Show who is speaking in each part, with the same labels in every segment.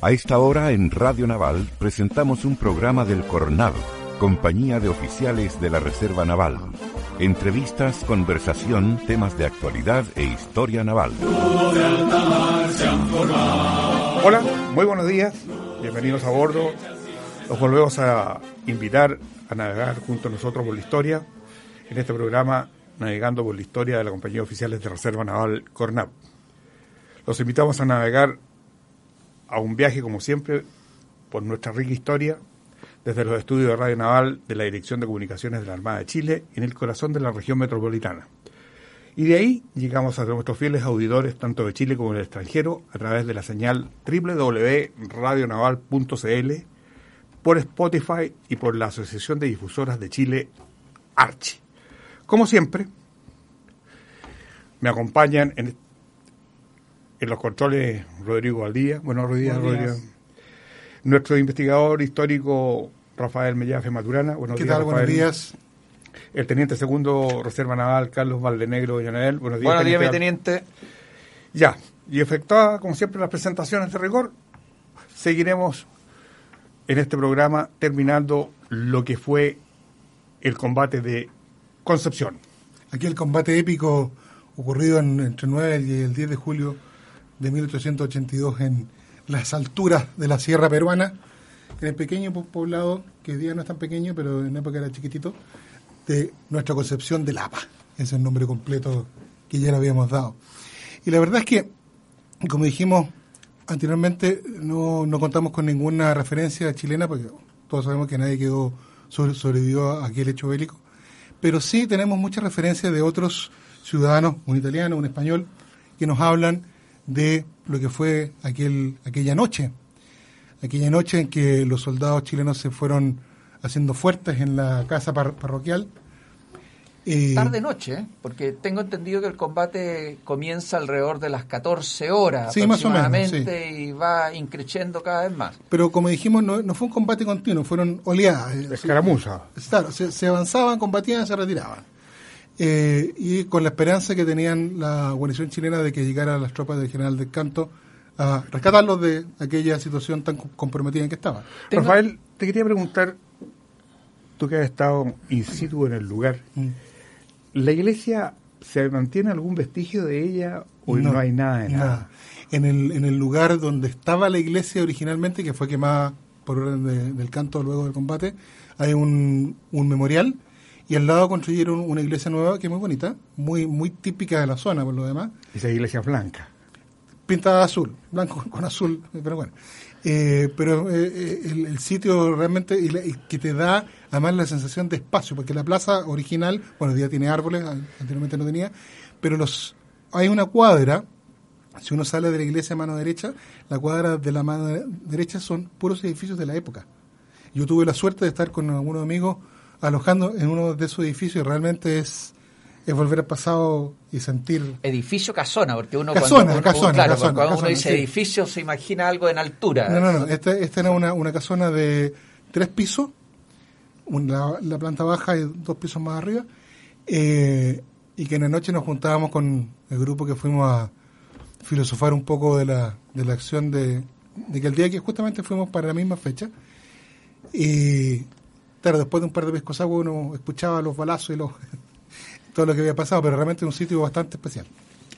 Speaker 1: A esta hora en Radio Naval presentamos un programa del Cornado, compañía de oficiales de la Reserva Naval. Entrevistas, conversación, temas de actualidad e historia naval.
Speaker 2: Hola, muy buenos días, bienvenidos a bordo. Los volvemos a invitar a navegar junto a nosotros por la historia en este programa Navegando por la historia de la compañía de oficiales de Reserva Naval Cornado. Los invitamos a navegar a un viaje, como siempre, por nuestra rica historia, desde los estudios de Radio Naval de la Dirección de Comunicaciones de la Armada de Chile, en el corazón de la región metropolitana. Y de ahí llegamos a nuestros fieles auditores, tanto de Chile como del extranjero, a través de la señal www.radionaval.cl, por Spotify y por la Asociación de Difusoras de Chile, Archi. Como siempre, me acompañan en en los controles, Rodrigo Valdía. Bueno, Rodrigo, Rodrigo. Nuestro investigador histórico, Rafael Mellafe Maturana.
Speaker 3: Buenos ¿Qué días, tal? Buenos días.
Speaker 2: El teniente segundo Reserva Naval, Carlos Valdenegro Llanel.
Speaker 4: Buenos días. Buenos días, mi teniente.
Speaker 2: Ya, y efectuada, como siempre, las presentaciones de rigor, seguiremos en este programa terminando lo que fue el combate de Concepción.
Speaker 3: Aquí el combate épico ocurrido entre el 9 y el 10 de julio de 1882 en las alturas de la sierra peruana, en el pequeño poblado, que hoy día no es tan pequeño, pero en época era chiquitito, de nuestra concepción de Lapa. Es el nombre completo que ya le habíamos dado. Y la verdad es que, como dijimos anteriormente, no, no contamos con ninguna referencia chilena, porque todos sabemos que nadie quedó sobrevivió a aquel hecho bélico, pero sí tenemos muchas referencias de otros ciudadanos, un italiano, un español, que nos hablan de lo que fue aquel, aquella noche, aquella noche en que los soldados chilenos se fueron haciendo fuertes en la casa parroquial.
Speaker 4: Tarde noche, ¿eh? porque tengo entendido que el combate comienza alrededor de las 14 horas sí, aproximadamente y va increciendo cada vez más.
Speaker 3: Pero como dijimos, no, no fue un combate continuo, fueron oleadas.
Speaker 2: Escaramuza.
Speaker 3: Claro, se, se avanzaban, combatían, se retiraban. Eh, y con la esperanza que tenían la guarnición chilena de que llegaran las tropas del general del Canto a rescatarlos de aquella situación tan comprometida en que estaban.
Speaker 2: Rafael, te quería preguntar, tú que has estado in situ en el lugar, mm. ¿la iglesia se mantiene algún vestigio de ella o no, hay nada de nada?
Speaker 3: En, el, en el lugar donde estaba la iglesia originalmente, que fue quemada por orden del canto luego del combate, hay un, un memorial y al lado construyeron una iglesia nueva que es muy bonita, muy muy típica de la zona por lo demás.
Speaker 2: Esa iglesia blanca.
Speaker 3: Pintada azul, blanco con azul, pero bueno. Eh, pero eh, eh, el, sitio realmente y, que te da además la sensación de espacio, porque la plaza original, bueno, ya tiene árboles, anteriormente no tenía, pero los hay una cuadra, si uno sale de la iglesia a mano derecha, la cuadra de la mano derecha son puros edificios de la época. Yo tuve la suerte de estar con algunos amigos alojando en uno de esos edificios realmente es, es volver al pasado y sentir...
Speaker 4: Edificio casona, porque uno
Speaker 3: casona, cuando, casona,
Speaker 4: claro,
Speaker 3: casona,
Speaker 4: cuando uno dice edificio se imagina algo en altura.
Speaker 3: No, no, no, esta, esta era una, una casona de tres pisos, una, la planta baja y dos pisos más arriba, eh, y que en la noche nos juntábamos con el grupo que fuimos a filosofar un poco de la, de la acción de, de que el día que justamente fuimos para la misma fecha, y claro, después de un par de pescos agua uno escuchaba los balazos y los, todo lo que había pasado, pero realmente es un sitio bastante especial.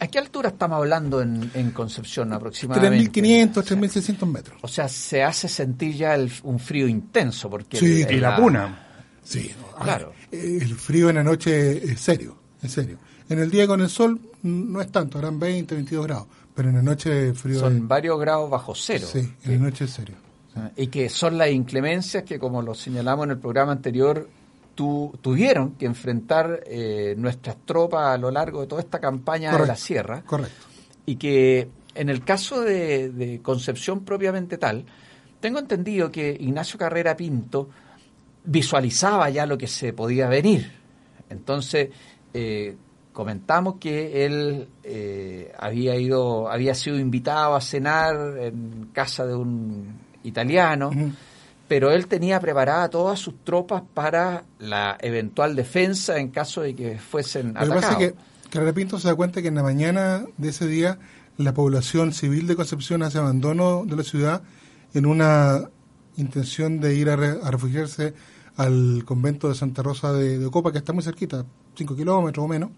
Speaker 4: ¿A qué altura estamos hablando en, Concepción aproximadamente? 3.500,
Speaker 3: 3.600 metros.
Speaker 4: O sea, se hace sentir ya un frío intenso. porque
Speaker 2: Sí, y la puna.
Speaker 3: Sí, claro. El frío en la noche es serio, en serio. En el día con el sol no es tanto, eran 20, 22 grados, pero en la noche el frío...
Speaker 4: Son varios grados bajo cero.
Speaker 3: Sí, en la noche es serio.
Speaker 4: Y que son las inclemencias que, como lo señalamos en el programa anterior, tu, tuvieron que enfrentar eh, nuestras tropas a lo largo de toda esta campaña de la sierra.
Speaker 3: Correcto.
Speaker 4: Y que en el caso de, Concepción propiamente tal, tengo entendido que Ignacio Carrera Pinto visualizaba ya lo que se podía venir. Entonces, eh, comentamos que él eh, había ido, había sido invitado a cenar en casa de un italiano, pero él tenía preparada todas sus tropas para la eventual defensa en caso de que fuesen atacados. Lo que pasa es
Speaker 3: que Carrera Pinto se da cuenta que en la mañana de ese día la población civil de Concepción hace abandono de la ciudad en una intención de ir a, refugiarse al convento de Santa Rosa de, Ocopa, que está muy cerquita, 5 kilómetros o menos,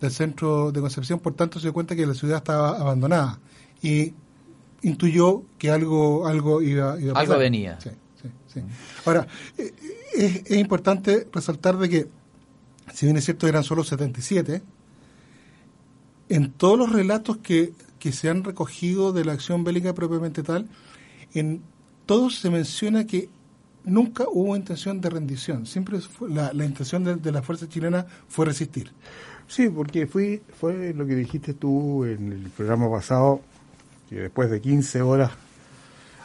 Speaker 3: del centro de Concepción. Por tanto, se dio cuenta que la ciudad estaba abandonada y intuyó que algo, algo iba, a pasar.
Speaker 4: Algo venía.
Speaker 3: Sí, sí, sí. Ahora, eh, es, es importante resaltar de que, si bien es cierto, eran solo 77, en todos los relatos que, se han recogido de la acción bélica propiamente tal, en todos se menciona que nunca hubo intención de rendición, siempre la, la intención de, la fuerza chilena fue resistir.
Speaker 2: Sí, porque fui, fue lo que dijiste tú en el programa pasado, que después de 15 horas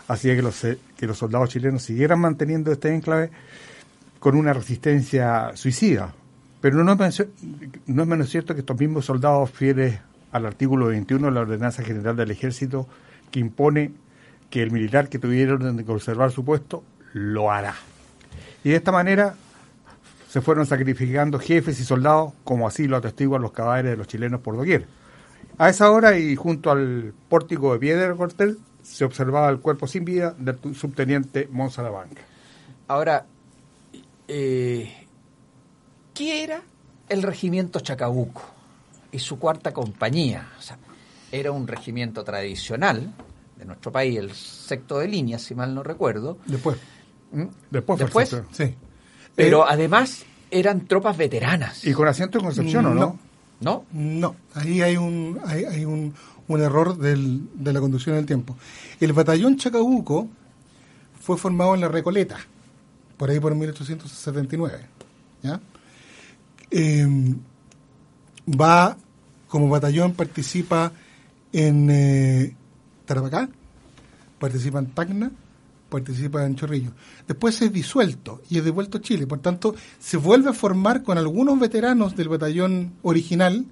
Speaker 2: hacía que los, que los soldados chilenos siguieran manteniendo este enclave con una resistencia suicida. Pero no es, no es menos cierto que estos mismos soldados fieles al artículo 21 de la Ordenanza General del Ejército que impone que el militar que tuviera orden de conservar su puesto lo hará. Y de esta manera se fueron sacrificando jefes y soldados, como así lo atestiguan los cadáveres de los chilenos por doquier. A esa hora y junto al pórtico de piedra del cuartel se observaba el cuerpo sin vida del subteniente Monzalabanca.
Speaker 4: Ahora, eh, ¿qué era el regimiento Chacabuco? y su cuarta compañía. O sea, era un regimiento tradicional de nuestro país, el sexto de línea, si mal no recuerdo.
Speaker 3: Después.
Speaker 4: ¿Mm? Después, Después sí. Pero eh, además eran tropas veteranas.
Speaker 2: ¿Y con asiento en Concepción o no?
Speaker 4: No.
Speaker 3: No, ahí hay un, hay, un, un, error del, de la conducción del tiempo. El batallón Chacabuco fue formado en la Recoleta, por ahí por 1879. ¿ya? Eh, va como batallón, participa en eh, Tarapacá, participa en Tacna, participa en Chorrillo. Después es disuelto y es devuelto a Chile. Por tanto, se vuelve a formar con algunos veteranos del batallón original,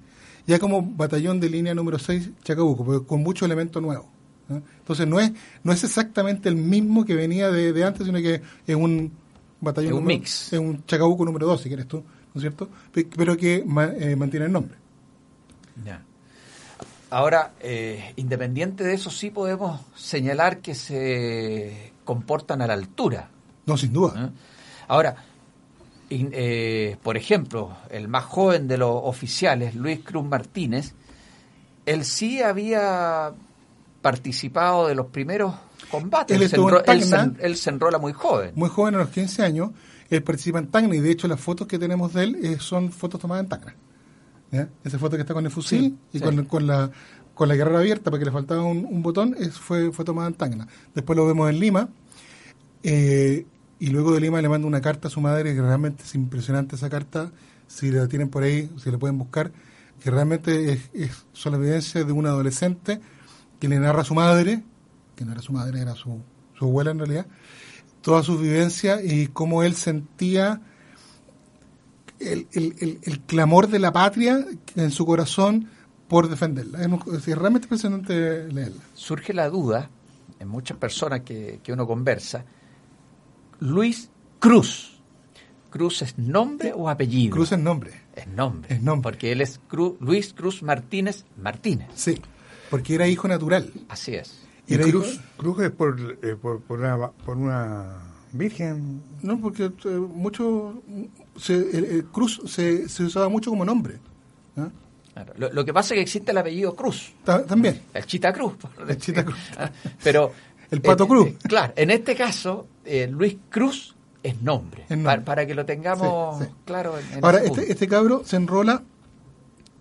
Speaker 3: ya como batallón de línea número 6 Chacabuco, pero con mucho elemento nuevo. Entonces no es no es exactamente el mismo que venía de, antes, sino que es un batallón.
Speaker 4: Es un mix.
Speaker 3: Es un Chacabuco número 2, si quieres tú cierto? Pero que eh, mantiene el nombre.
Speaker 4: Ya. Ahora, eh, independiente de eso, sí podemos señalar que se comportan a la altura.
Speaker 3: No, sin duda.
Speaker 4: ¿Eh? Ahora, por ejemplo, el más joven de los oficiales, Luis Cruz Martínez, él sí había participado de los primeros combates.
Speaker 3: Él,
Speaker 4: él se enrola muy joven.
Speaker 3: Muy joven, a los 15 años, él participa en Tacna y de hecho las fotos que tenemos de él eh, son fotos tomadas en Tacna. Esa foto que está con el fusil y Con, con, la con la guerrera abierta porque le faltaba un, botón fue, fue tomada en Tacna. Después lo vemos en Lima eh, y luego de Lima le manda una carta a su madre que realmente es impresionante esa carta. Si la tienen por ahí, si la pueden buscar, que realmente son la evidencia de un adolescente que le narra a su madre, que no era su madre, era su, su abuela en realidad, toda su vivencia y cómo él sentía el, clamor de la patria en su corazón por defenderla. Es, realmente impresionante leerla.
Speaker 4: Surge la duda en muchas personas que, que uno conversa, Luis Cruz. ¿Cruz es nombre o apellido?
Speaker 3: Cruz es nombre.
Speaker 4: Es nombre.
Speaker 3: Es nombre.
Speaker 4: Porque él es Luis Cruz Martínez Martínez.
Speaker 3: Sí, porque era hijo natural.
Speaker 4: Así es.
Speaker 2: ¿Y Cruz, Cruz es por, eh, por, por, una, por, una, virgen?
Speaker 3: No, porque eh, mucho se, el, Cruz se, se, usaba mucho como nombre.
Speaker 4: Lo, que pasa es que existe el apellido Cruz.
Speaker 3: también.
Speaker 4: El Chita Cruz.
Speaker 3: El Chita Cruz.
Speaker 4: Ah, pero,
Speaker 3: el Pato
Speaker 4: eh,
Speaker 3: Cruz.
Speaker 4: claro, en este caso, Luis Cruz es nombre, Para, que lo tengamos claro.
Speaker 3: Ahora, este, este, cabro se enrola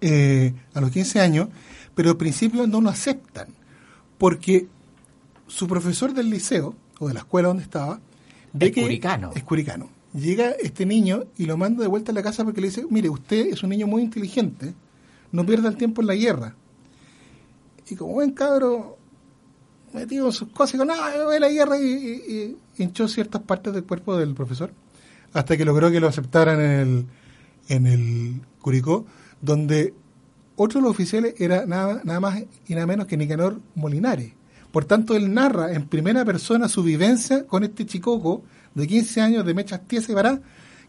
Speaker 3: a los 15 años, pero al principio no lo aceptan, porque su profesor del liceo, o de la escuela donde estaba,
Speaker 4: es curicano.
Speaker 3: es curicano. Llega este niño y lo manda de vuelta a la casa porque le dice, mire, usted es un niño muy inteligente, no pierda el tiempo en la guerra. y como buen cabro metido en sus cosas, y no, voy a la guerra y, hinchó ciertas partes del cuerpo del profesor, hasta que logró que lo aceptaran en el, en el Curicó, donde otro de los oficiales era nada, nada más y nada menos que Nicanor Molinari. Por tanto, él narra en primera persona su vivencia con este chicoco de 15 años de mechas tiesas y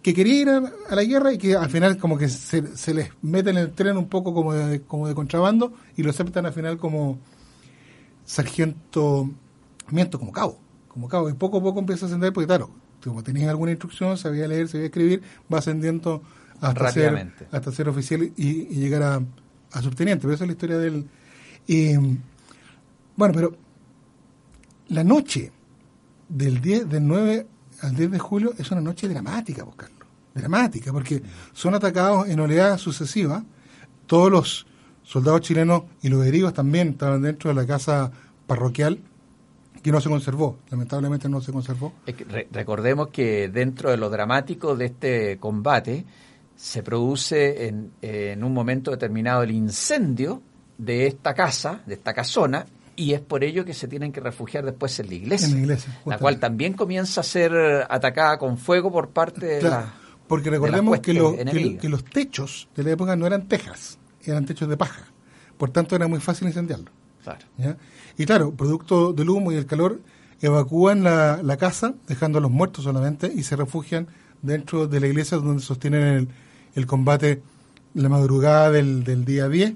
Speaker 3: que quería ir a, la guerra y que al final como que se, se, les mete en el tren un poco como de, como de contrabando y lo aceptan al final como sargento, miento, como cabo, como cabo, y poco a poco empieza a ascender porque claro, como tenía alguna instrucción, sabía leer, sabía escribir, va ascendiendo hasta, ser, hasta ser oficial y, llegar a, a, subteniente, pero esa es la historia del... Y, bueno, pero la noche del 10, del 9 al 10 de julio es una noche dramática, buscarlo. Dramática, porque son atacados en oleadas sucesivas. Todos los soldados chilenos y los heridos también estaban dentro de la casa parroquial que no se conservó, lamentablemente no se conservó.
Speaker 4: recordemos que dentro de lo dramático de este combate se produce en, en un momento determinado el incendio de esta casa, de esta casona, y es por ello que se tienen que refugiar después en la iglesia, la, cual también comienza a ser atacada con fuego por parte de la
Speaker 3: porque recordemos que, que, los techos de la época no eran tejas, eran techos de paja, por tanto era muy fácil incendiarlo. Y claro, producto del humo y el calor, evacúan la, la, casa, dejando a los muertos solamente, y se refugian dentro de la iglesia donde sostienen el, el combate la madrugada del, del día 10,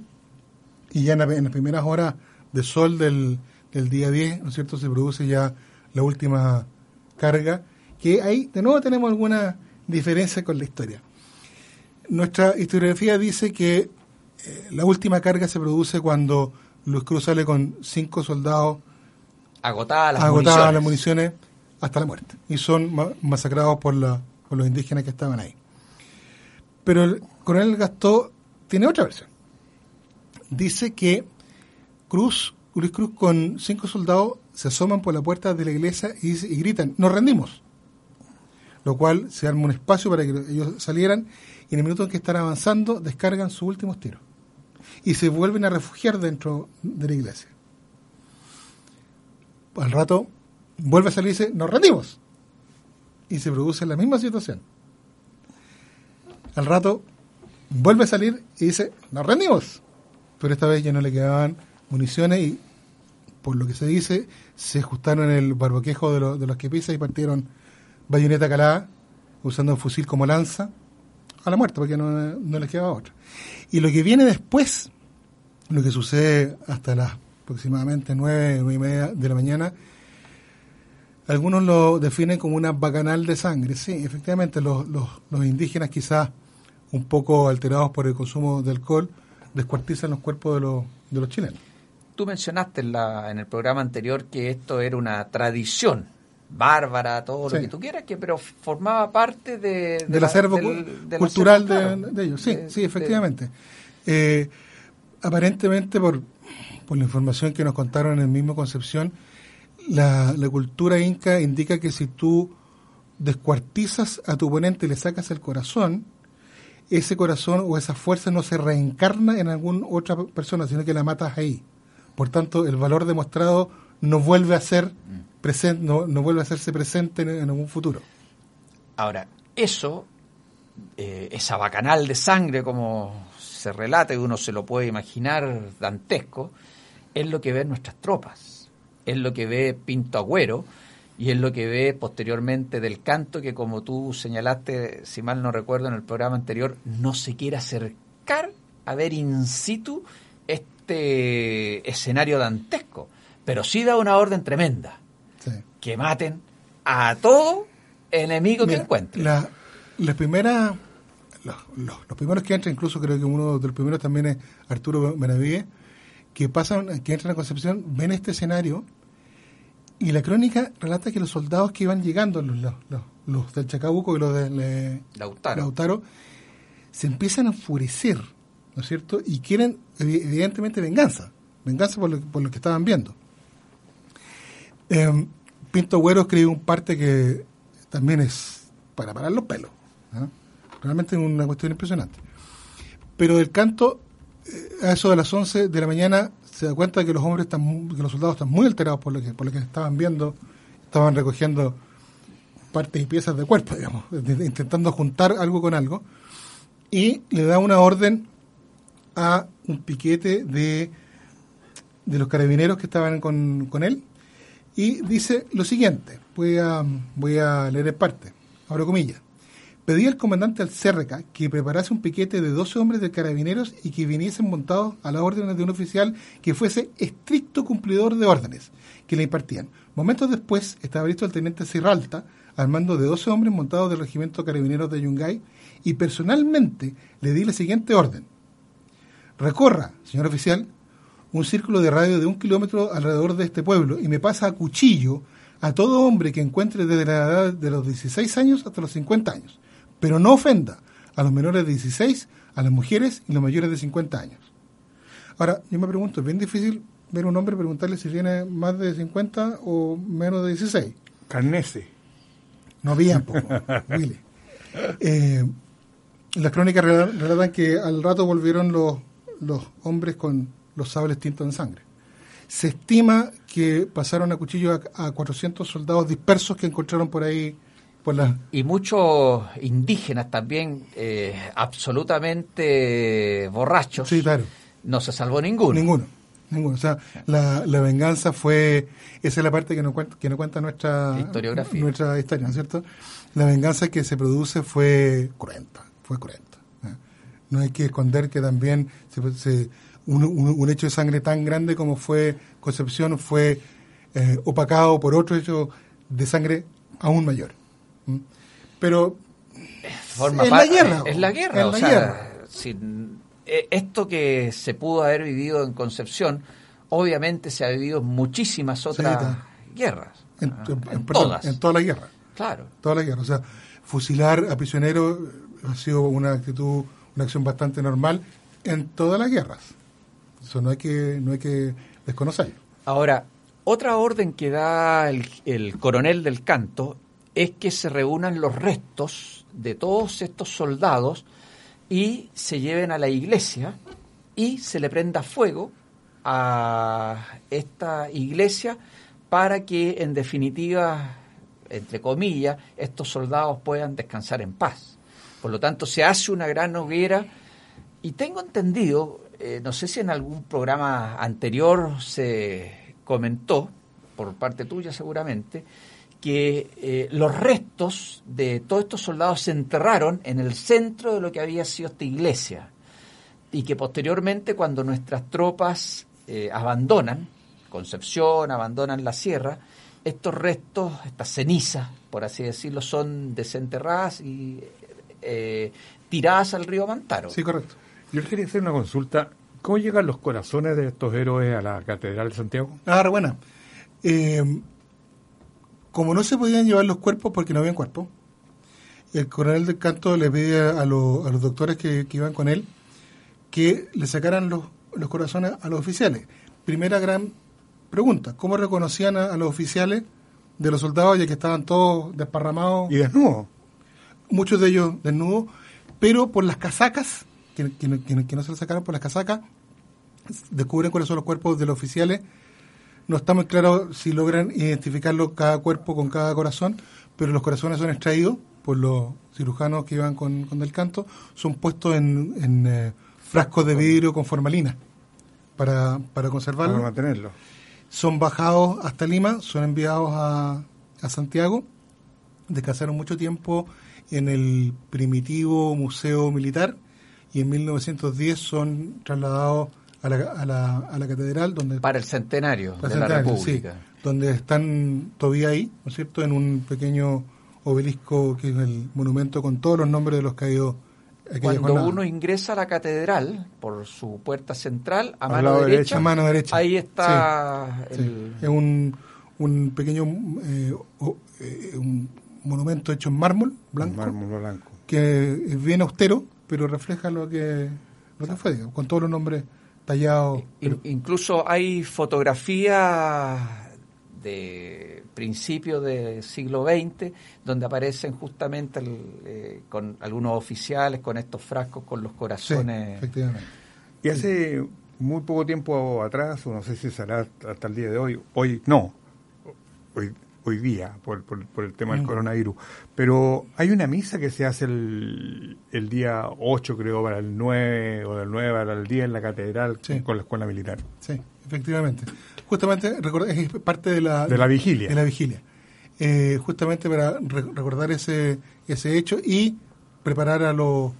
Speaker 3: y ya en, en las primeras horas de sol del, del día 10, ¿no es cierto?, se produce ya la última carga, que ahí de nuevo tenemos alguna diferencia con la historia. Nuestra historiografía dice que eh, la última carga se produce cuando Luis Cruz sale con cinco soldados
Speaker 4: agotadas las, municiones.
Speaker 3: las municiones hasta la muerte y son masacrados por, la, por los indígenas que estaban ahí. Pero el coronel Gastó tiene otra versión. Dice que Cruz, Luis Cruz con cinco soldados se asoman por la puerta de la iglesia y, gritan, nos rendimos. Lo cual se arma un espacio para que ellos salieran y en el minuto en que están avanzando descargan sus últimos tiros. Y se vuelven a refugiar dentro de la iglesia. Al rato vuelve a salir y dice, nos rendimos. Y se produce la misma situación. Al rato vuelve a salir y dice, nos rendimos. Pero esta vez ya no le quedaban municiones y, por lo que se dice, se ajustaron el barboquejo de, de los que pisa y partieron bayoneta calada, usando un fusil como lanza, a la muerte, porque no, no les quedaba otra. Y lo que viene después, lo que sucede hasta las aproximadamente nueve, nueve y media de la mañana, algunos lo definen como una bacanal de sangre. Sí, efectivamente, los, los, los indígenas quizás un poco alterados por el consumo de alcohol, descuartizan los cuerpos de los, de los chilenos
Speaker 4: tú mencionaste en, la, en el programa anterior que esto era una tradición bárbara, todo lo que tú quieras, que pero formaba parte de,
Speaker 3: del acervo cultural de, ellos. Sí, sí, efectivamente. Eh, aparentemente, por, por la información que nos contaron en el mismo Concepción, la, la cultura inca indica que si tú descuartizas a tu oponente y le sacas el corazón, ese corazón o esa fuerza no se reencarna en alguna otra persona, sino que la matas ahí. Por tanto, el valor demostrado no vuelve a ser presente, no, vuelve a hacerse presente en, algún futuro.
Speaker 4: Ahora, eso, eh, esa bacanal de sangre, como se relata, y uno se lo puede imaginar dantesco, es lo que ven nuestras tropas, es lo que ve Pinto Agüero, y es lo que ve posteriormente del canto que como tú señalaste, si mal no recuerdo en el programa anterior, no se quiere acercar a ver in situ este escenario dantesco, pero sí da una orden tremenda, que maten a todo enemigo que encuentren.
Speaker 3: La, la primera, los, primeros que entran, incluso creo que uno de los primeros también es Arturo Benavides, que pasan, que entran a Concepción, ven este escenario y la crónica relata que los soldados que iban llegando, los, los, los del Chacabuco y los de Lautaro, se empiezan a enfurecer ¿no es cierto? Y quieren, evidentemente, venganza, venganza por lo, por lo que estaban viendo. Em, Pinto Güero escribe un parte que también es para parar los pelos. Realmente es una cuestión impresionante. Pero del canto, eh, a eso de las 11 de la mañana, se da cuenta que los hombres están, que los soldados están muy alterados por lo que, por lo que estaban viendo, estaban recogiendo partes y piezas de cuerpo, digamos, intentando juntar algo con algo, y le da una orden a un piquete de, de los carabineros que estaban con, con él, y dice lo siguiente, voy a, voy a leer en parte, abro comillas. Pedí al comandante Alcérreca que preparase un piquete de 12 hombres de carabineros y que viniesen montados a las órdenes de un oficial que fuese estricto cumplidor de órdenes que le impartían. Momentos después estaba listo el teniente Cirralta al mando de 12 hombres montados del regimiento carabineros de Yungay y personalmente le di la siguiente orden. Recorra, señor oficial, un círculo de radio de un kilómetro alrededor de este pueblo y me pasa a cuchillo a todo hombre que encuentre desde la edad de los 16 años hasta los 50 años, pero no ofenda a los menores de 16, a las mujeres y los mayores de 50 años. Ahora, yo me pregunto, ¿es bien difícil ver a un hombre preguntarle si tiene más de 50 o menos de 16?
Speaker 2: Carnese.
Speaker 3: No había poco, eh, las crónicas relatan que al rato volvieron los, los hombres con los sables tintos en sangre. Se estima que pasaron a cuchillo a, 400 soldados dispersos que encontraron por ahí. Por la...
Speaker 4: Y muchos indígenas también eh, absolutamente borrachos.
Speaker 3: Sí, claro.
Speaker 4: No se salvó ninguno.
Speaker 3: Ninguno. Ninguno. O sea, la, la venganza fue. Esa es la parte que nos cuenta, que nos cuenta nuestra
Speaker 4: historiografía.
Speaker 3: Nuestra historia, ¿no es cierto? La venganza que se produce fue cruenta. Fue cruenta. No hay que esconder que también se, se un, hecho de sangre tan grande como fue Concepción fue eh, opacado por otro hecho de sangre aún mayor. ¿Mm? Pero
Speaker 4: Forma es, la guerra, es la guerra. o sea, eh, esto que se pudo haber vivido en Concepción, obviamente se ha vivido en muchísimas otras guerras.
Speaker 3: En, todas. En toda la guerra.
Speaker 4: Claro.
Speaker 3: Toda la guerra. O sea, fusilar a prisioneros ha sido una actitud, una acción bastante normal en todas las guerras. Eso no hay que, no hay que desconocerlo.
Speaker 4: Ahora, otra orden que da el, coronel del canto es que se reúnan los restos de todos estos soldados y se lleven a la iglesia y se le prenda fuego a esta iglesia para que en definitiva, entre comillas, estos soldados puedan descansar en paz. Por lo tanto, se hace una gran hoguera. Y tengo entendido, eh, no sé si en algún programa anterior se comentó, por parte tuya seguramente, que eh, los restos de todos estos soldados se enterraron en el centro de lo que había sido esta iglesia. Y que posteriormente cuando nuestras tropas eh, abandonan Concepción, abandonan la sierra, estos restos, estas cenizas, por así decirlo, son desenterradas y tiradas al río Mantaro.
Speaker 3: Sí, correcto.
Speaker 2: Yo quería hacer una consulta. ¿Cómo llegan los corazones de estos héroes a la Catedral de Santiago?
Speaker 3: Ah, buena. Eh, como no se podían llevar los cuerpos porque no había cuerpo, el coronel del canto le pide a, los doctores que, iban con él que le sacaran los, corazones a los oficiales. Primera gran pregunta, ¿cómo reconocían a, los oficiales de los soldados ya que estaban todos desparramados?
Speaker 2: Y desnudos.
Speaker 3: Muchos de ellos desnudos, pero por las casacas que, no se lo sacaron por las casacas, descubren cuáles son los cuerpos de los oficiales. No está muy claro si logran identificarlo cada cuerpo con cada corazón, pero los corazones son extraídos por los cirujanos que iban con, con del canto, son puestos en, eh, frascos de vidrio con formalina para, para conservarlo.
Speaker 2: Para mantenerlo.
Speaker 3: Son bajados hasta Lima, son enviados a, a Santiago, descansaron mucho tiempo en el primitivo Museo Militar, y en 1910 son trasladados a la, a la, a la catedral donde
Speaker 4: para el centenario de la República.
Speaker 3: donde están todavía ahí no es cierto en un pequeño obelisco que es el monumento con todos los nombres de los caídos
Speaker 4: cuando uno ingresa a la catedral por su puerta central a mano derecha,
Speaker 3: mano derecha,
Speaker 4: ahí está el...
Speaker 3: es un, un pequeño eh, eh, un monumento hecho en mármol blanco,
Speaker 2: mármol blanco
Speaker 3: que es bien austero pero refleja lo que, lo que fue, con todos los nombres tallados.
Speaker 4: Incluso hay fotografías de principios del siglo XX donde aparecen justamente eh, con algunos oficiales con estos frascos con los corazones.
Speaker 3: efectivamente.
Speaker 2: Y hace
Speaker 5: muy poco tiempo atrás, o no sé si será hasta el día de hoy, hoy no, hoy, hoy día, por, por, el tema del mm. coronavirus, pero hay una misa que se hace el, el día 8, creo, para el 9, o del 9 para el 10 en la catedral con la escuela militar.
Speaker 3: Sí, efectivamente. Justamente es parte de la,
Speaker 5: de la vigilia.
Speaker 3: De la vigilia. Eh, justamente para recordar ese, ese hecho y preparar a los,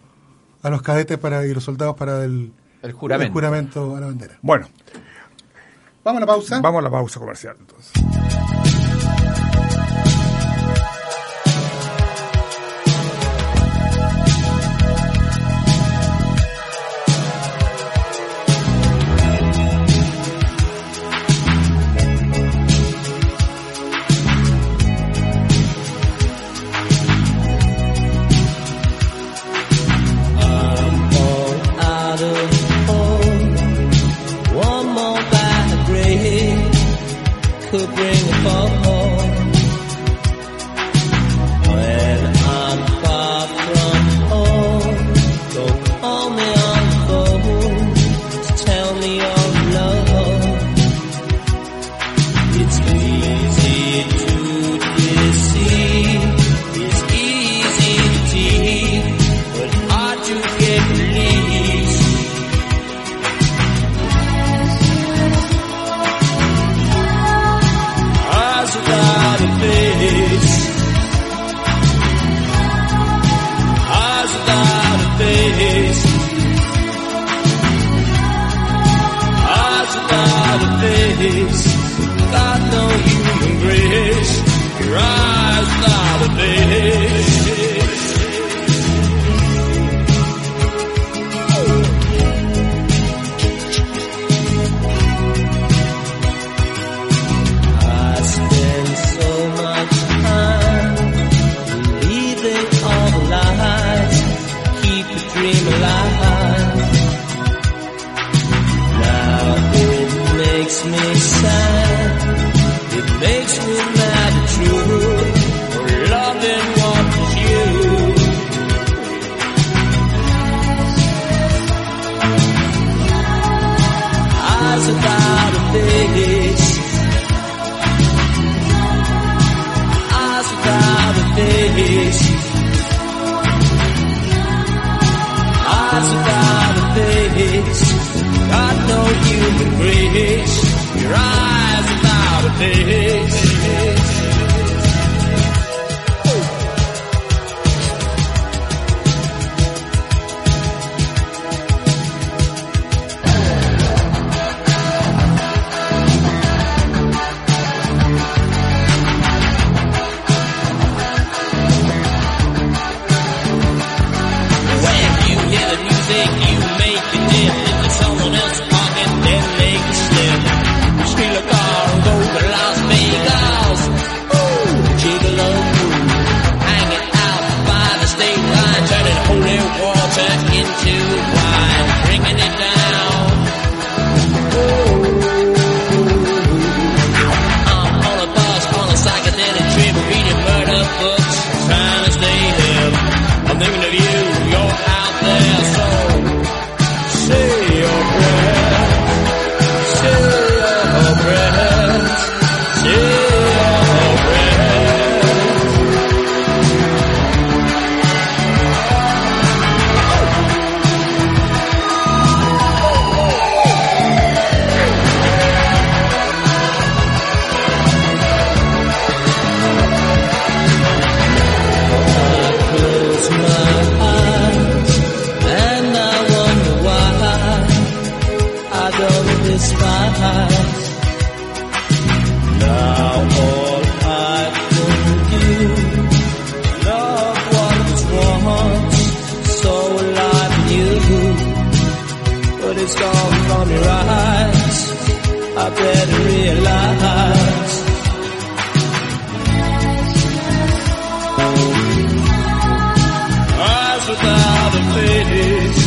Speaker 3: a los cadetes para, y los soldados para el,
Speaker 4: el juramento.
Speaker 3: el juramento a la bandera.
Speaker 5: Bueno.
Speaker 3: Vamos a la pausa.
Speaker 5: Vamos a la pausa comercial entonces.
Speaker 6: face.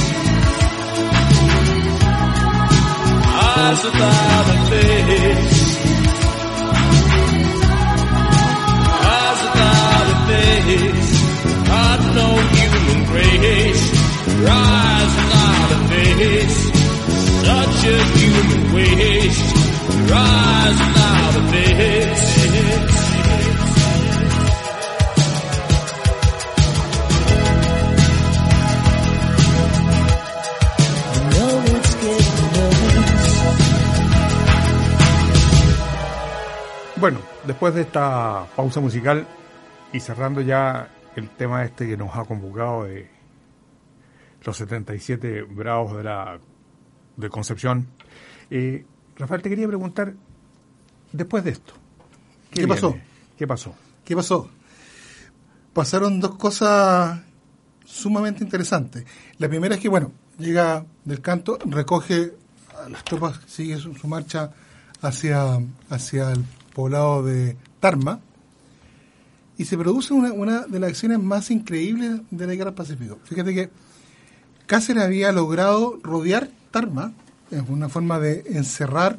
Speaker 6: Eyes without a face. Eyes without a face.
Speaker 2: No
Speaker 5: human grace. Eyes without a face. Such a human waste. Rise
Speaker 2: después de esta pausa musical y cerrando ya el tema este que nos ha convocado de los 77 bravos de la de Concepción, eh, Rafael, te quería preguntar, después de esto,
Speaker 3: ¿qué, pasó?
Speaker 2: ¿Qué pasó?
Speaker 3: ¿Qué pasó? Pasaron dos cosas sumamente interesantes. La primera es que, bueno, llega del canto, recoge a las tropas, sigue su, marcha hacia, hacia el poblado de Tarma, y se produce una, de las acciones más increíbles de la Guerra del Pacífico. Fíjate que Cáceres había logrado rodear Tarma, es una forma de encerrar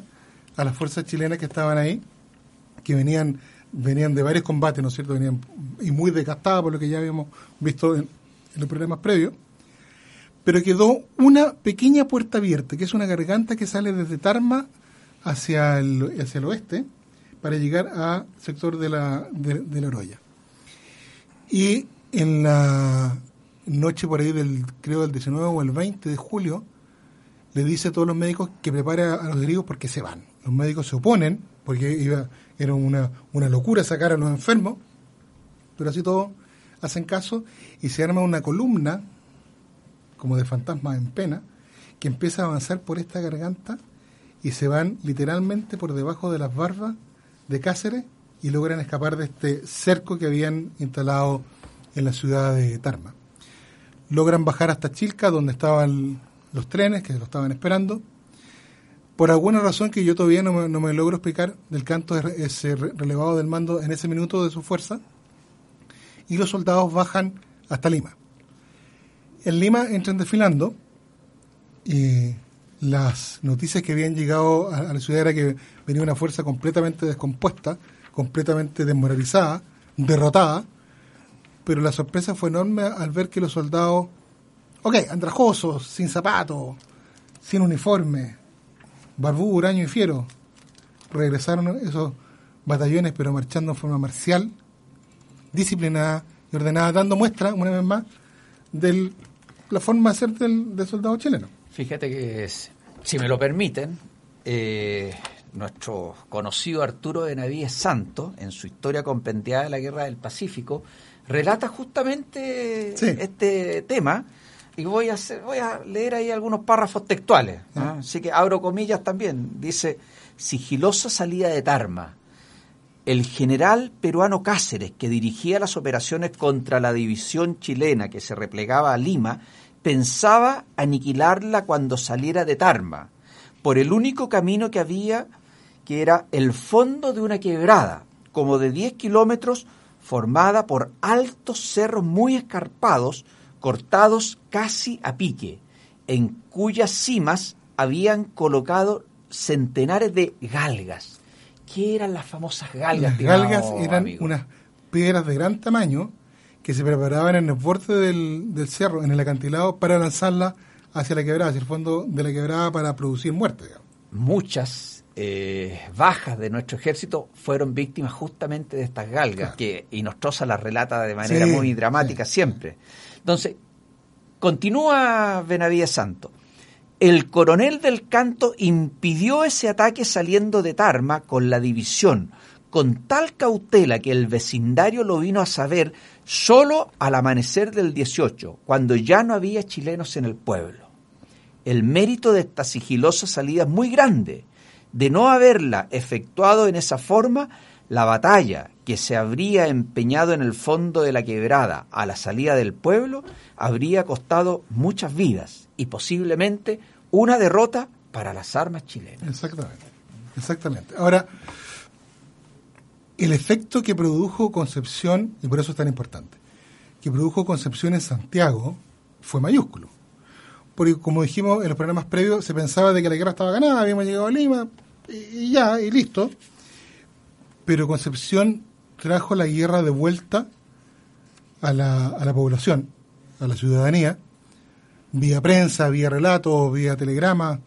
Speaker 3: a las fuerzas chilenas que estaban ahí, que venían venían de varios combates, ¿no es cierto? Venían y muy desgastadas por lo que ya habíamos visto en, los problemas previos. Pero quedó una pequeña puerta abierta, que es una garganta que sale desde Tarma hacia el, hacia el oeste para llegar al sector de la, de, la Oroya. Y en la noche por ahí del, creo, del 19 o el 20 de julio, le dice a todos los médicos que prepare a los heridos porque se van. Los médicos se oponen, porque iba, era una, una locura sacar a los enfermos, pero así todo hacen caso y se arma una columna, como de fantasmas en pena, que empieza a avanzar por esta garganta y se van literalmente por debajo de las barbas de Cáceres y logran escapar de este cerco que habían instalado en la ciudad de Tarma. Logran bajar hasta Chilca, donde estaban los trenes que lo estaban esperando. Por alguna razón que yo todavía no me, logro explicar, del canto es, relevado del mando en ese minuto de su fuerza y los soldados bajan hasta Lima. En Lima entran desfilando y las noticias que habían llegado a, la ciudad era que venía una fuerza completamente descompuesta, completamente desmoralizada, derrotada, pero la sorpresa fue enorme al ver que los soldados, ok, andrajosos, sin zapatos, sin uniforme, barbú, huraño y fiero, regresaron esos batallones pero marchando en forma marcial, disciplinada y ordenada, dando muestra, una vez más, de la forma de ser del, soldado chileno.
Speaker 4: Fíjate que, si me lo permiten, eh, nuestro conocido Arturo de Navíes Santo, en su historia compendiada de la Guerra del Pacífico, relata justamente este tema y voy a, hacer, voy a leer ahí algunos párrafos textuales. Así que abro comillas también. Dice, sigilosa salida de Tarma el general peruano Cáceres, que dirigía las operaciones contra la división chilena que se replegaba a Lima, pensaba aniquilarla cuando saliera de Tarma, por el único camino que había, que era el fondo de una quebrada, como de 10 kilómetros, formada por altos cerros muy escarpados, cortados casi a pique, en cuyas cimas habían colocado centenares de galgas ¿Qué eran las famosas galgas?
Speaker 3: Las galgas eran unas piedras de gran tamaño que se preparaban en el borde del, cerro, en el acantilado, para lanzarla hacia la quebrada, hacia el fondo de la quebrada para producir muerte.
Speaker 4: Muchas eh, bajas de nuestro ejército fueron víctimas justamente de estas galgas, que Inostrosa las relata de manera muy dramática siempre. Entonces, continúa Benavides Santo. El coronel del canto impidió ese ataque saliendo de Tarma con la división, con tal cautela que el vecindario lo vino a saber solo al amanecer del 18, cuando ya no había chilenos en el pueblo. El mérito de esta sigilosa salida es muy grande. De no haberla efectuado en esa forma, la batalla que se habría empeñado en el fondo de la quebrada a la salida del pueblo habría costado muchas vidas y posiblemente una derrota para las armas chilenas.
Speaker 3: Exactamente, exactamente. Ahora, el efecto que produjo Concepción, y por eso es tan importante, que produjo Concepción en Santiago fue mayúsculo. Porque como dijimos en los programas previos, se pensaba de que la guerra estaba ganada, habíamos llegado a Lima, y ya, y listo. Pero Concepción trajo la guerra de vuelta a la, a la población, a la ciudadanía, vía prensa, vía relatos, vía telegrama,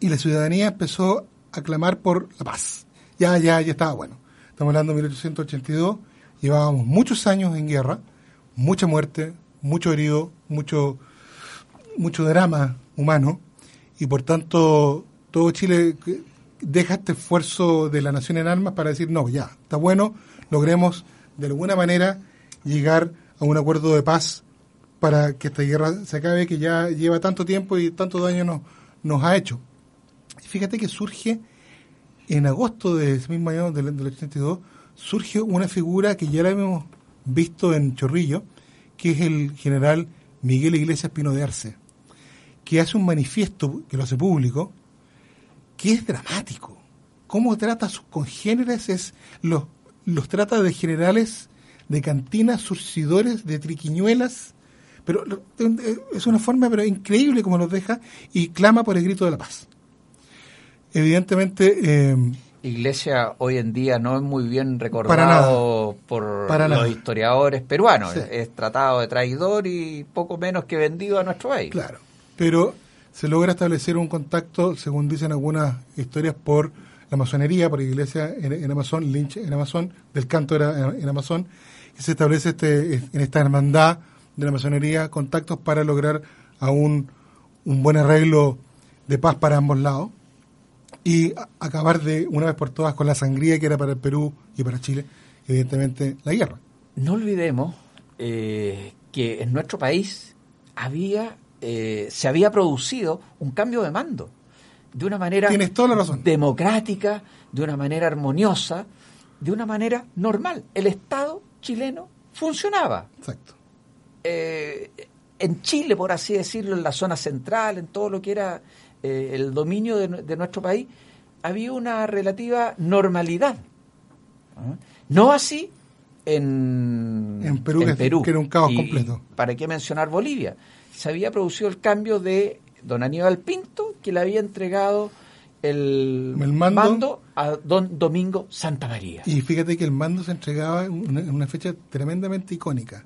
Speaker 3: y la ciudadanía empezó a clamar por la paz. Ya, ya, ya estaba bueno. Estamos hablando de 1882, llevábamos muchos años en guerra, mucha muerte, mucho herido, mucho, mucho drama humano, y por tanto todo Chile deja este esfuerzo de la nación en armas para decir, no, ya, está bueno, logremos de alguna manera llegar a un acuerdo de paz para que esta guerra se acabe, que ya lleva tanto tiempo y tanto daño nos, nos ha hecho. Fíjate que surge en agosto de ese mismo año, del, del 82, surge una figura que ya la hemos visto en Chorrillo, que es el general Miguel Iglesias Pino de Arce, que hace un manifiesto, que lo hace público, que es dramático. Cómo trata a sus congéneres, es los, los trata de generales de cantinas, surcidores, de triquiñuelas, pero es una forma pero increíble como los deja y clama por el grito de la paz. Evidentemente...
Speaker 4: Eh, Iglesia hoy en día no es muy bien recordado por los historiadores peruanos. Es tratado de traidor y poco menos que vendido a nuestro país.
Speaker 3: Claro, pero se logra establecer un contacto, según dicen algunas historias, por la masonería, por Iglesia en, Amazon, Lynch en Amazon, del canto era en, Amazon, y se establece este, en esta hermandad de la masonería contactos para lograr aún un buen arreglo de paz para ambos lados y acabar de una vez por todas con la sangría que era para el Perú y para Chile, evidentemente, la guerra.
Speaker 4: No olvidemos eh, que en nuestro país había eh, se había producido un cambio de mando de una manera democrática, de una manera armoniosa, de una manera normal. El Estado chileno funcionaba.
Speaker 3: Exacto.
Speaker 4: Eh, en Chile, por así decirlo, en la zona central, en todo lo que era eh, el dominio de, nuestro país, había una relativa normalidad. ¿Ah? No así en,
Speaker 3: en, Perú, que, era un caos completo.
Speaker 4: ¿Para qué mencionar Bolivia? Se había producido el cambio de don Aníbal Pinto, que le había entregado el, mando, a don Domingo Santa María.
Speaker 3: Y fíjate que el mando se entregaba en una fecha tremendamente icónica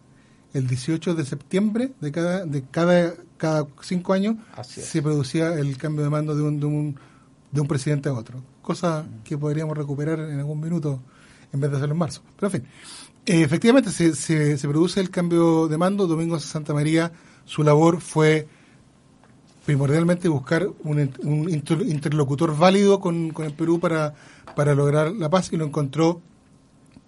Speaker 3: el 18 de septiembre de cada de cada cada cinco años se producía el cambio de mando de un, de un, de un presidente a otro cosa que podríamos recuperar en algún minuto en vez de hacerlo en marzo. Pero en fin eh, efectivamente se, se, se, produce el cambio de mando. Domingo Santa María su labor fue primordialmente buscar un, un interlocutor válido con, con el Perú para, para lograr la paz y lo encontró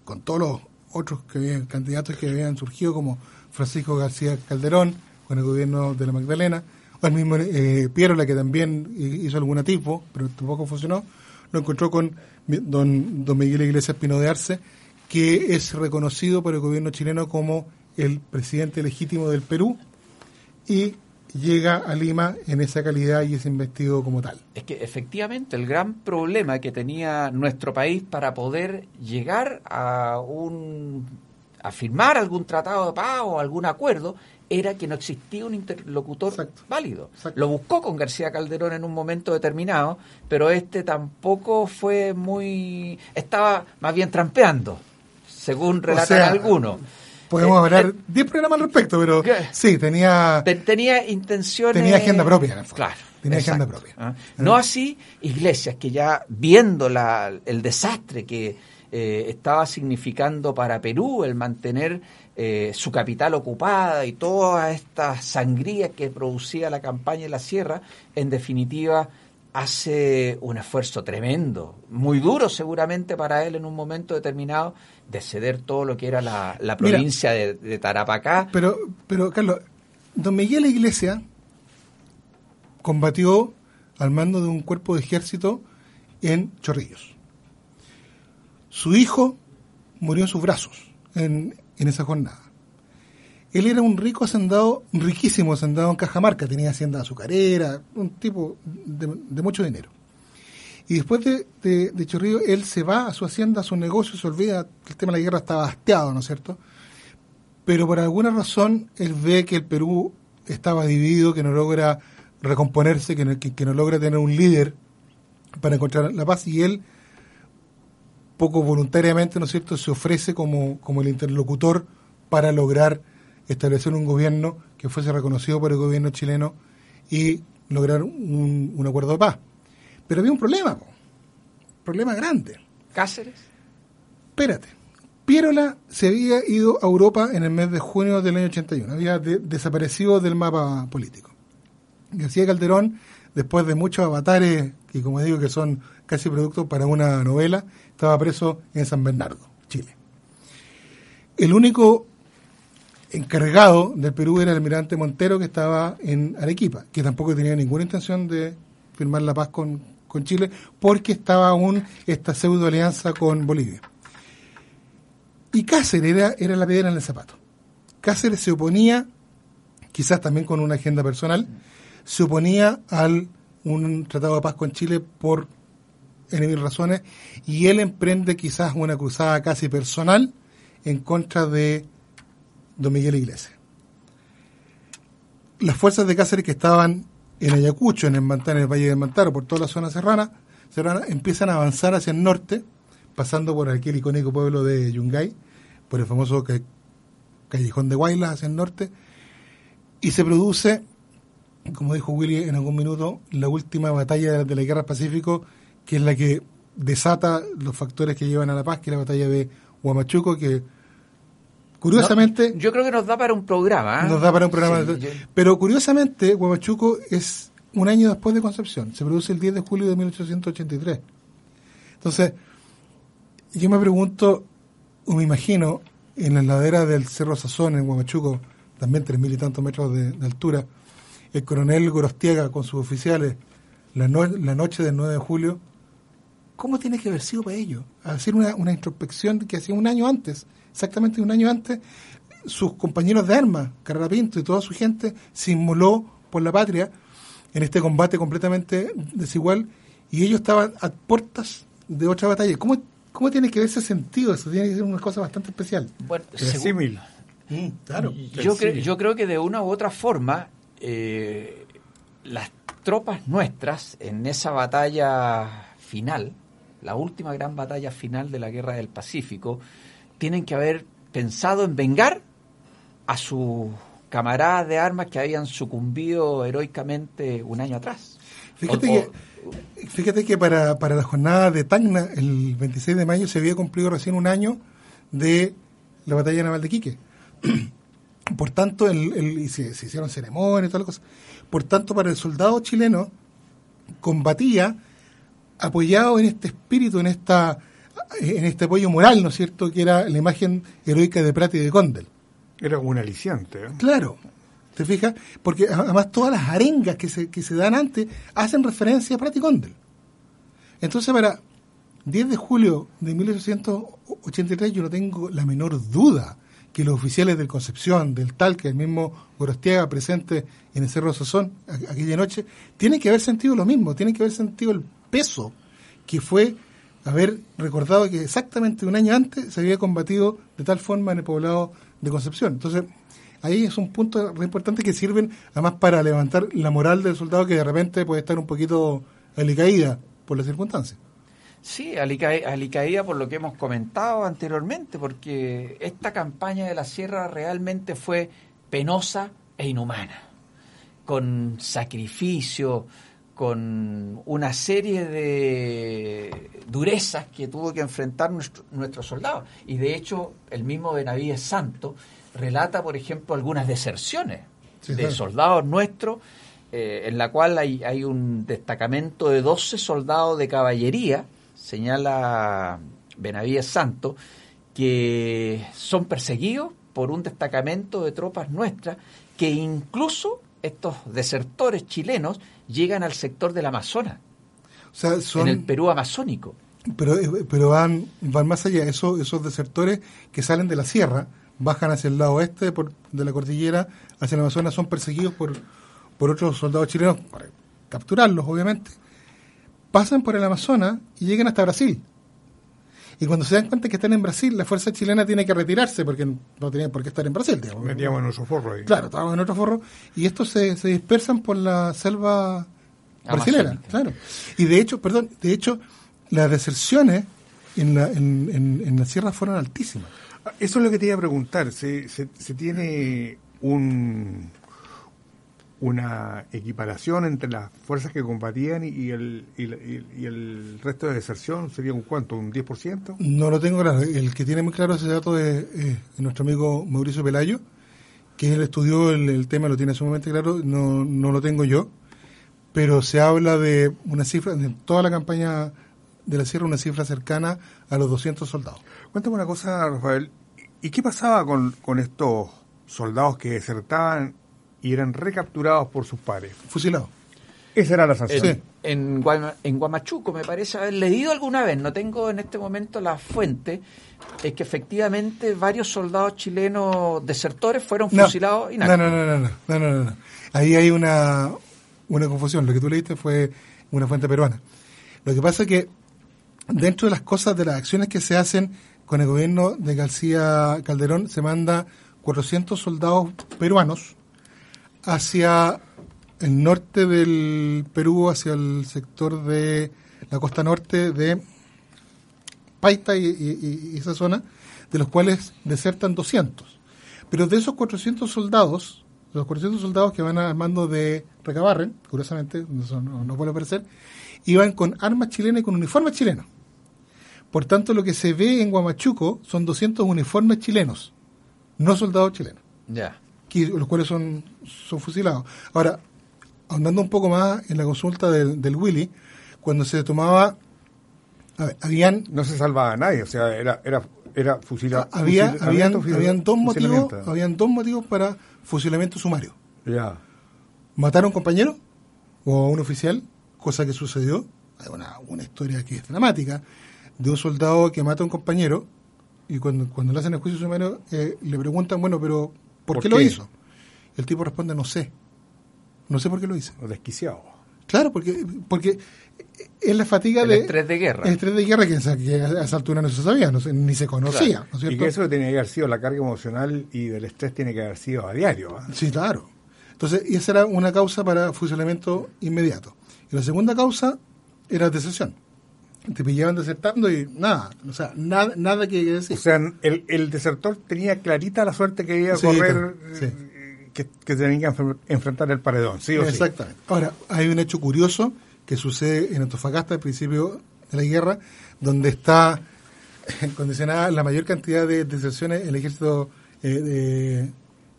Speaker 3: con todos los otros que candidatos que habían surgido como Francisco García Calderón con el gobierno de la Magdalena, o el mismo eh, la que también hizo algún tipo, pero tampoco funcionó, lo encontró con don, don Miguel Iglesias Pino de Arce, que es reconocido por el gobierno chileno como el presidente legítimo del Perú y llega a Lima en esa calidad y es investido como tal.
Speaker 4: Es que efectivamente el gran problema que tenía nuestro país para poder llegar a un a firmar algún tratado de paz o algún acuerdo era que no existía un interlocutor válido. Lo buscó con García Calderón en un momento determinado, pero este tampoco fue muy... estaba más bien trampeando, según relatan algunos.
Speaker 3: Podemos eh, hablar 10 eh, programas al respecto, pero sí, tenía...
Speaker 4: tenía intenciones...
Speaker 3: Tenía agenda propia.
Speaker 4: Claro.
Speaker 3: Tenía agenda propia.
Speaker 4: ¿Ah? No así Iglesias, que ya viendo la, el desastre que eh, estaba significando para Perú el mantener eh, su capital ocupada y todas estas sangrías que producía la campaña en la sierra, en definitiva hace un esfuerzo tremendo, muy duro seguramente para él en un momento determinado, de ceder todo lo que era la, provincia de, Tarapacá.
Speaker 3: Pero, pero Carlos, don Miguel Iglesia combatió al mando de un cuerpo de ejército en Chorrillos. Su hijo murió en sus brazos en, esa jornada. Él era un rico hacendado, riquísimo hacendado en Cajamarca, tenía hacienda azucarera, un tipo de, mucho dinero. Y después de, de, Chorrillo, él se va a su hacienda, a su negocio, se olvida que el tema de la guerra estaba hastiado, ¿no es cierto? Pero por alguna razón él ve que el Perú estaba dividido, que no logra recomponerse, que que no logra tener un líder para encontrar la paz, y él poco voluntariamente, ¿no es cierto?, se ofrece como, como el interlocutor para lograr establecer un gobierno que fuese reconocido por el gobierno chileno y lograr un, acuerdo de paz. Pero había un problema, un problema grande.
Speaker 4: ¿Cáceres?
Speaker 3: Espérate. Piérola se había ido a Europa en el mes de junio del año 81, había desaparecido del mapa político. García Calderón, después de muchos avatares, que como digo que son casi producto para una novela, estaba preso en San Bernardo, Chile. El único encargado del Perú era el almirante Montero que estaba en Arequipa, que tampoco tenía ninguna intención de firmar la paz con, con Chile, porque estaba aún esta pseudo alianza con Bolivia. Y Cáceres era, era la piedra en el zapato. Cáceres se oponía, quizás también con una agenda personal, se oponía al un tratado de paz con Chile por en mil razones, y él emprende quizás una cruzada casi personal en contra de don Miguel Iglesias. Las fuerzas de Cáceres que estaban en Ayacucho, en el, en el Valle de Mantaro, por toda la zona serrana, serrana, empiezan a avanzar hacia el norte, pasando por aquel icónico pueblo de Yungay, por el famoso callejón de Guaylas hacia el norte, y se produce, como dijo Willy en algún minuto, la última batalla de la Guerra del Pacífico, que es la que desata los factores que llevan a la paz, que es la batalla de Huamachuco, que Curiosamente.
Speaker 4: yo creo que nos da para un programa.
Speaker 3: ¿eh? Nos da para un programa. Pero curiosamente, Huamachuco es un año después de Concepción. Se produce el 10 de julio de 1883. Entonces, yo me pregunto, o me imagino, en la ladera del Cerro Sazón, en Huamachuco, también tres mil y tantos metros de, altura, el coronel Gorostiega con sus oficiales, la, la noche del 9 de julio, ¿cómo tiene que haber sido para ellos? Hacer una, una introspección que hacía un año antes exactamente un año antes, sus compañeros de armas, Carrera Pinto y toda su gente, se inmoló por la patria en este combate completamente desigual y ellos estaban a puertas de otra batalla. ¿Cómo, cómo tiene que ver ese sentido? Eso tiene que ser una cosa bastante especial.
Speaker 4: Bueno, mm, claro. Yo, yo creo que de una u otra forma eh, las tropas nuestras en esa batalla final, la última gran batalla final de la Guerra del Pacífico, tienen que haber pensado en vengar a sus camaradas de armas que habían sucumbido heroicamente un año atrás.
Speaker 3: Fíjate, que, fíjate que para, para la jornada de Tacna, el 26 de mayo, se había cumplido recién un año de la batalla naval de Quique. Por tanto, el, se, se, hicieron ceremonias y todas las cosas. Por tanto, para el soldado chileno, combatía apoyado en este espíritu, en esta en este apoyo moral, ¿no es cierto?, que era la imagen heroica de Prat y de Condel.
Speaker 2: Era un aliciante. ¿eh?
Speaker 3: Claro, ¿te fijas? Porque además todas las arengas que se, que se dan antes hacen referencia a Prat y Condel. Entonces, para 10 de julio de 1883 yo no tengo la menor duda que los oficiales del Concepción, del Talca, el mismo Gorostiaga presente en el Cerro Sazón aquella noche, tienen que haber sentido lo mismo, tienen que haber sentido el peso que fue haber recordado que exactamente un año antes se había combatido de tal forma en el poblado de Concepción. Entonces, ahí es un punto muy importante que sirven además para levantar la moral del soldado que de repente puede estar un poquito alicaída por las circunstancias.
Speaker 4: Sí, alicaída por lo que hemos comentado anteriormente, porque esta campaña de la sierra realmente fue penosa e inhumana, con sacrificio, con una serie de durezas que tuvo que enfrentar nuestro, nuestros soldados. Y de hecho, el mismo Benavides Santo relata, por ejemplo, algunas deserciones de soldados nuestros, eh, en la cual hay, hay un destacamento de 12 soldados de caballería, señala Benavides Santo, que son perseguidos por un destacamento de tropas nuestras que incluso estos desertores chilenos llegan al sector del Amazonas, en el Perú amazónico.
Speaker 3: Pero, eh, pero van, van más allá, esos, esos desertores que salen de la sierra, bajan hacia el lado oeste de la cordillera, hacia el Amazonas, son perseguidos por, por otros soldados chilenos para capturarlos, obviamente, pasan por el Amazonas y llegan hasta Brasil. Y cuando se dan cuenta que están en Brasil, la fuerza chilena tiene que retirarse porque no tenían por qué estar en Brasil.
Speaker 2: Metíamos en otro forro ahí.
Speaker 3: Claro, estábamos en otro forro. Y estos se, se dispersan por la selva brasilera. Claro. Y de hecho, perdón, de hecho, las deserciones en la, en, en, la sierra fueron altísimas.
Speaker 2: Eso es lo que te iba a preguntar. ¿Se, se, se tiene un, una equiparación entre las fuerzas que combatían y, el, y, el resto de deserción? ¿Sería un cuánto? ¿Un 10%?
Speaker 3: No lo tengo claro. El que tiene muy claro ese dato es, nuestro amigo Mauricio Pelayo, que él estudió el, tema, lo tiene sumamente claro. No, no lo tengo yo, pero se habla de una cifra de toda la campaña de la sierra una cifra cercana a los 200 soldados.
Speaker 2: Cuéntame una cosa, Rafael. ¿Y qué pasaba con, con estos soldados que desertaban y eran recapturados por sus pares?
Speaker 3: Fusilados.
Speaker 2: Esa era la sanción.
Speaker 4: En, en, Guama- en Guamachuco, me parece haber leído alguna vez, no tengo en este momento la fuente, es que efectivamente varios soldados chilenos desertores fueron
Speaker 3: No.
Speaker 4: fusilados y
Speaker 3: no,
Speaker 4: nada.
Speaker 3: no, no, no, no, no, no, no. Ahí hay una, una confusión. Lo que tú leíste fue una fuente peruana. Lo que pasa es que dentro de las cosas, de las acciones que se hacen con el gobierno de García Calderón, se manda 400 soldados peruanos hacia el norte del Perú, hacia el sector de la costa norte de Paita y, esa zona, de los cuales desertan 200. Pero de esos 400 soldados, los 400 soldados que van al mando de Recabarren, curiosamente, eso no, no puede parecer, iban con armas chilenas y con uniformes chilenos. Por tanto, lo que se ve en Guamachuco son 200 uniformes chilenos, no soldados chilenos
Speaker 4: Ya.
Speaker 3: Que- los cuales son, son fusilados. Ahora, ahondando un poco más en la consulta del, del Willy, cuando se tomaba, a ver, habían,
Speaker 2: No se salvaba a nadie, o sea, era, era, era fusila,
Speaker 3: había, habían,
Speaker 2: fusilamiento, fusil-
Speaker 3: habían dos motivos, habían dos motivos para fusilamiento sumario.
Speaker 2: Ya.
Speaker 3: Matar a un compañero o a un oficial, cosa que sucedió, hay una, una historia que es dramática, de un soldado que mata a un compañero y cuando, cuando le hacen el juicio sumario eh, le preguntan, bueno, pero ¿por,
Speaker 2: ¿Por
Speaker 3: qué, lo hizo? El tipo responde, no sé. No sé por qué lo hice.
Speaker 2: Los desquiciados.
Speaker 3: Claro, porque, porque es la fatiga
Speaker 4: El
Speaker 3: de...
Speaker 4: estrés de guerra.
Speaker 3: El estrés de guerra que, a esa altura no se sabía, no se- ni se conocía, ¿no es
Speaker 2: Y
Speaker 3: cierto?
Speaker 2: que eso tiene que haber sido la carga emocional y del estrés tiene que haber sido a diario. ¿ah?
Speaker 3: Sí, claro. Entonces, y esa era una causa para fusilamiento inmediato. Y la segunda causa era deserción. Te pillaban desertando y nada, o sea, nada, nada que decir.
Speaker 2: O sea, el, el desertor tenía clarita la suerte que iba a
Speaker 3: Sí,
Speaker 2: correr,
Speaker 3: sí.
Speaker 2: eh, que, que tenía que enfr- enfrentar el paredón, sí o sí.
Speaker 3: Exactamente. Ahora, hay un hecho curioso que sucede en Antofagasta al principio de la guerra, donde está condicionada la mayor cantidad de deserciones en el ejército eh, de,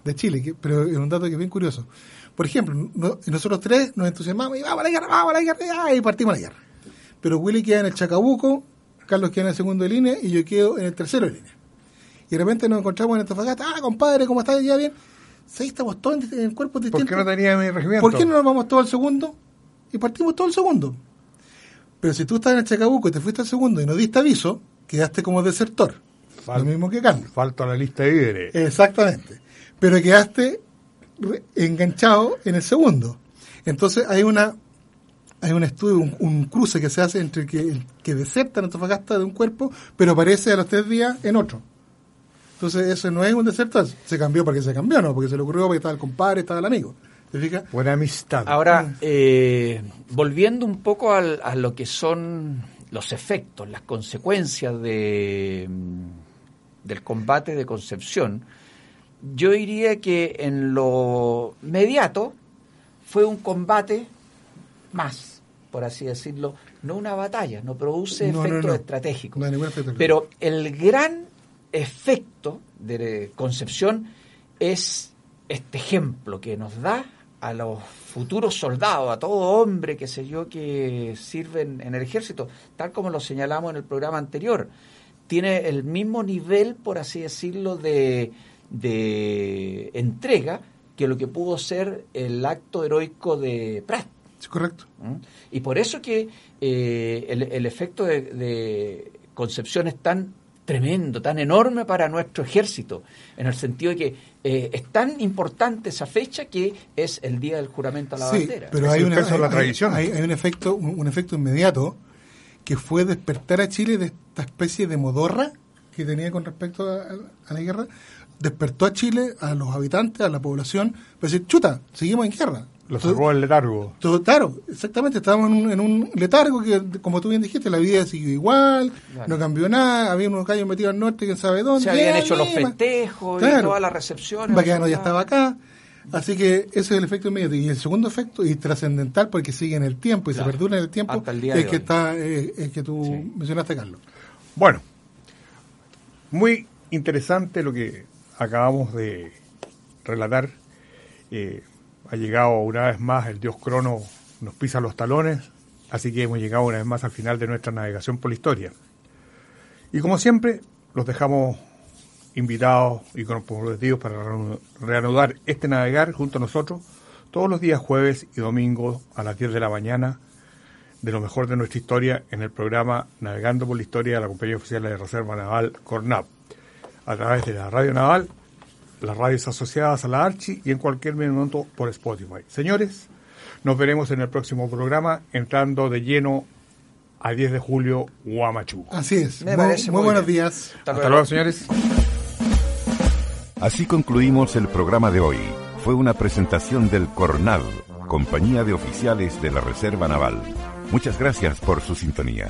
Speaker 3: de Chile, que- pero es un dato que es bien curioso. Por ejemplo, no- nosotros tres nos entusiasmamos y vamos a la guerra, vamos a la guerra, y partimos a la guerra. Pero Willy queda en el Chacabuco, Carlos queda en el segundo de línea y yo quedo en el tercero de línea. Y de repente nos encontramos en Antofagasta, ah, compadre, ¿cómo estás? ¿Ya bien? Sí, estamos todos en, en cuerpos
Speaker 2: ¿Por
Speaker 3: distintos.
Speaker 2: qué no tenía mi regimiento?
Speaker 3: ¿Por qué no nos vamos todos al segundo? Y partimos todo el segundo. Pero si tú estás en el Chacabuco y te fuiste al segundo y no diste aviso, quedaste como desertor.
Speaker 2: Fal-
Speaker 3: Lo mismo que Carlos.
Speaker 2: Falta la lista de víveres.
Speaker 3: Exactamente. Pero quedaste enganchado en el segundo. Entonces hay una hay un estudio, un, un cruce que se hace entre el que, que deserta en Antofagasta de un cuerpo, pero aparece a los tres días en otro. Entonces eso no es un desertor, se cambió porque se cambió, no, porque se le ocurrió porque estaba el compadre, estaba el amigo. ¿Te fijas?
Speaker 2: Buena amistad.
Speaker 4: Ahora, eh, volviendo un poco al- a lo que son los efectos, las consecuencias de, del combate de Concepción, yo diría que en lo inmediato fue un combate más, por así decirlo, no una batalla, no produce
Speaker 3: No, efecto
Speaker 4: Pero el gran efecto de Concepción es este ejemplo que nos da a los futuros soldados, a todo hombre, que sé yo, que sirven en el ejército, tal como lo señalamos en el programa anterior. Tiene el mismo nivel, por así decirlo, de, de entrega que lo que pudo ser el acto heroico de Prat.
Speaker 3: Sí, correcto.
Speaker 4: ¿Mm? Y por eso que eh, el, el efecto de, de Concepción es tan tremendo, tan enorme para nuestro ejército, en el sentido de que eh, es tan importante esa fecha que es el día del juramento a la
Speaker 3: Sí,
Speaker 4: bandera.
Speaker 3: pero
Speaker 2: Es
Speaker 3: hay,
Speaker 2: de la tradición.
Speaker 3: hay- hay un efecto un, un efecto inmediato que fue despertar a Chile de esta especie de modorra que tenía con respecto a, a la guerra. Despertó a Chile, a los habitantes, a la población, para decir, chuta, seguimos en guerra.
Speaker 2: Lo sacó el letargo.
Speaker 3: todo- claro, exactamente, estábamos en un, en un letargo que, como tú bien dijiste, la vida siguió igual,
Speaker 4: Claro.
Speaker 3: no cambió nada, había unos callos metidos al norte, quién sabe dónde.
Speaker 4: Se habían hecho los festejos y
Speaker 3: Claro.
Speaker 4: todas las recepciones.
Speaker 3: Baqueano ya estaba acá. Así que ese es el efecto inmediato. Y el segundo efecto, y trascendental porque sigue en el tiempo y
Speaker 4: Claro.
Speaker 3: se perdura en el tiempo,
Speaker 4: Hasta el día
Speaker 3: es que
Speaker 4: hoy.
Speaker 3: está eh, es que tú
Speaker 4: Sí.
Speaker 3: mencionaste, Carlos.
Speaker 2: Bueno, muy interesante lo que acabamos de relatar. Eh, ha llegado una vez más el dios Crono, nos pisa los talones Así que hemos llegado una vez más al final de nuestra navegación por la historia. Y como siempre, los dejamos invitados y comprometidos para reanudar este navegar junto a nosotros todos los días jueves y domingos a las 10 de la mañana de lo mejor de nuestra historia en el programa Navegando por la Historia de la Compañía Oficial de Reserva Naval CORNAP, a través de la Radio Naval, las radios asociadas a la Archi y en cualquier momento por Spotify. Señores, nos veremos en el próximo programa entrando de lleno al 10 de julio Huamachu.
Speaker 3: Así es. muy, buenos días.
Speaker 2: Hasta luego, señores.
Speaker 1: Así concluimos el programa de hoy. Fue una presentación del CORNAD, Compañía de Oficiales de la Reserva Naval. Muchas gracias por su sintonía.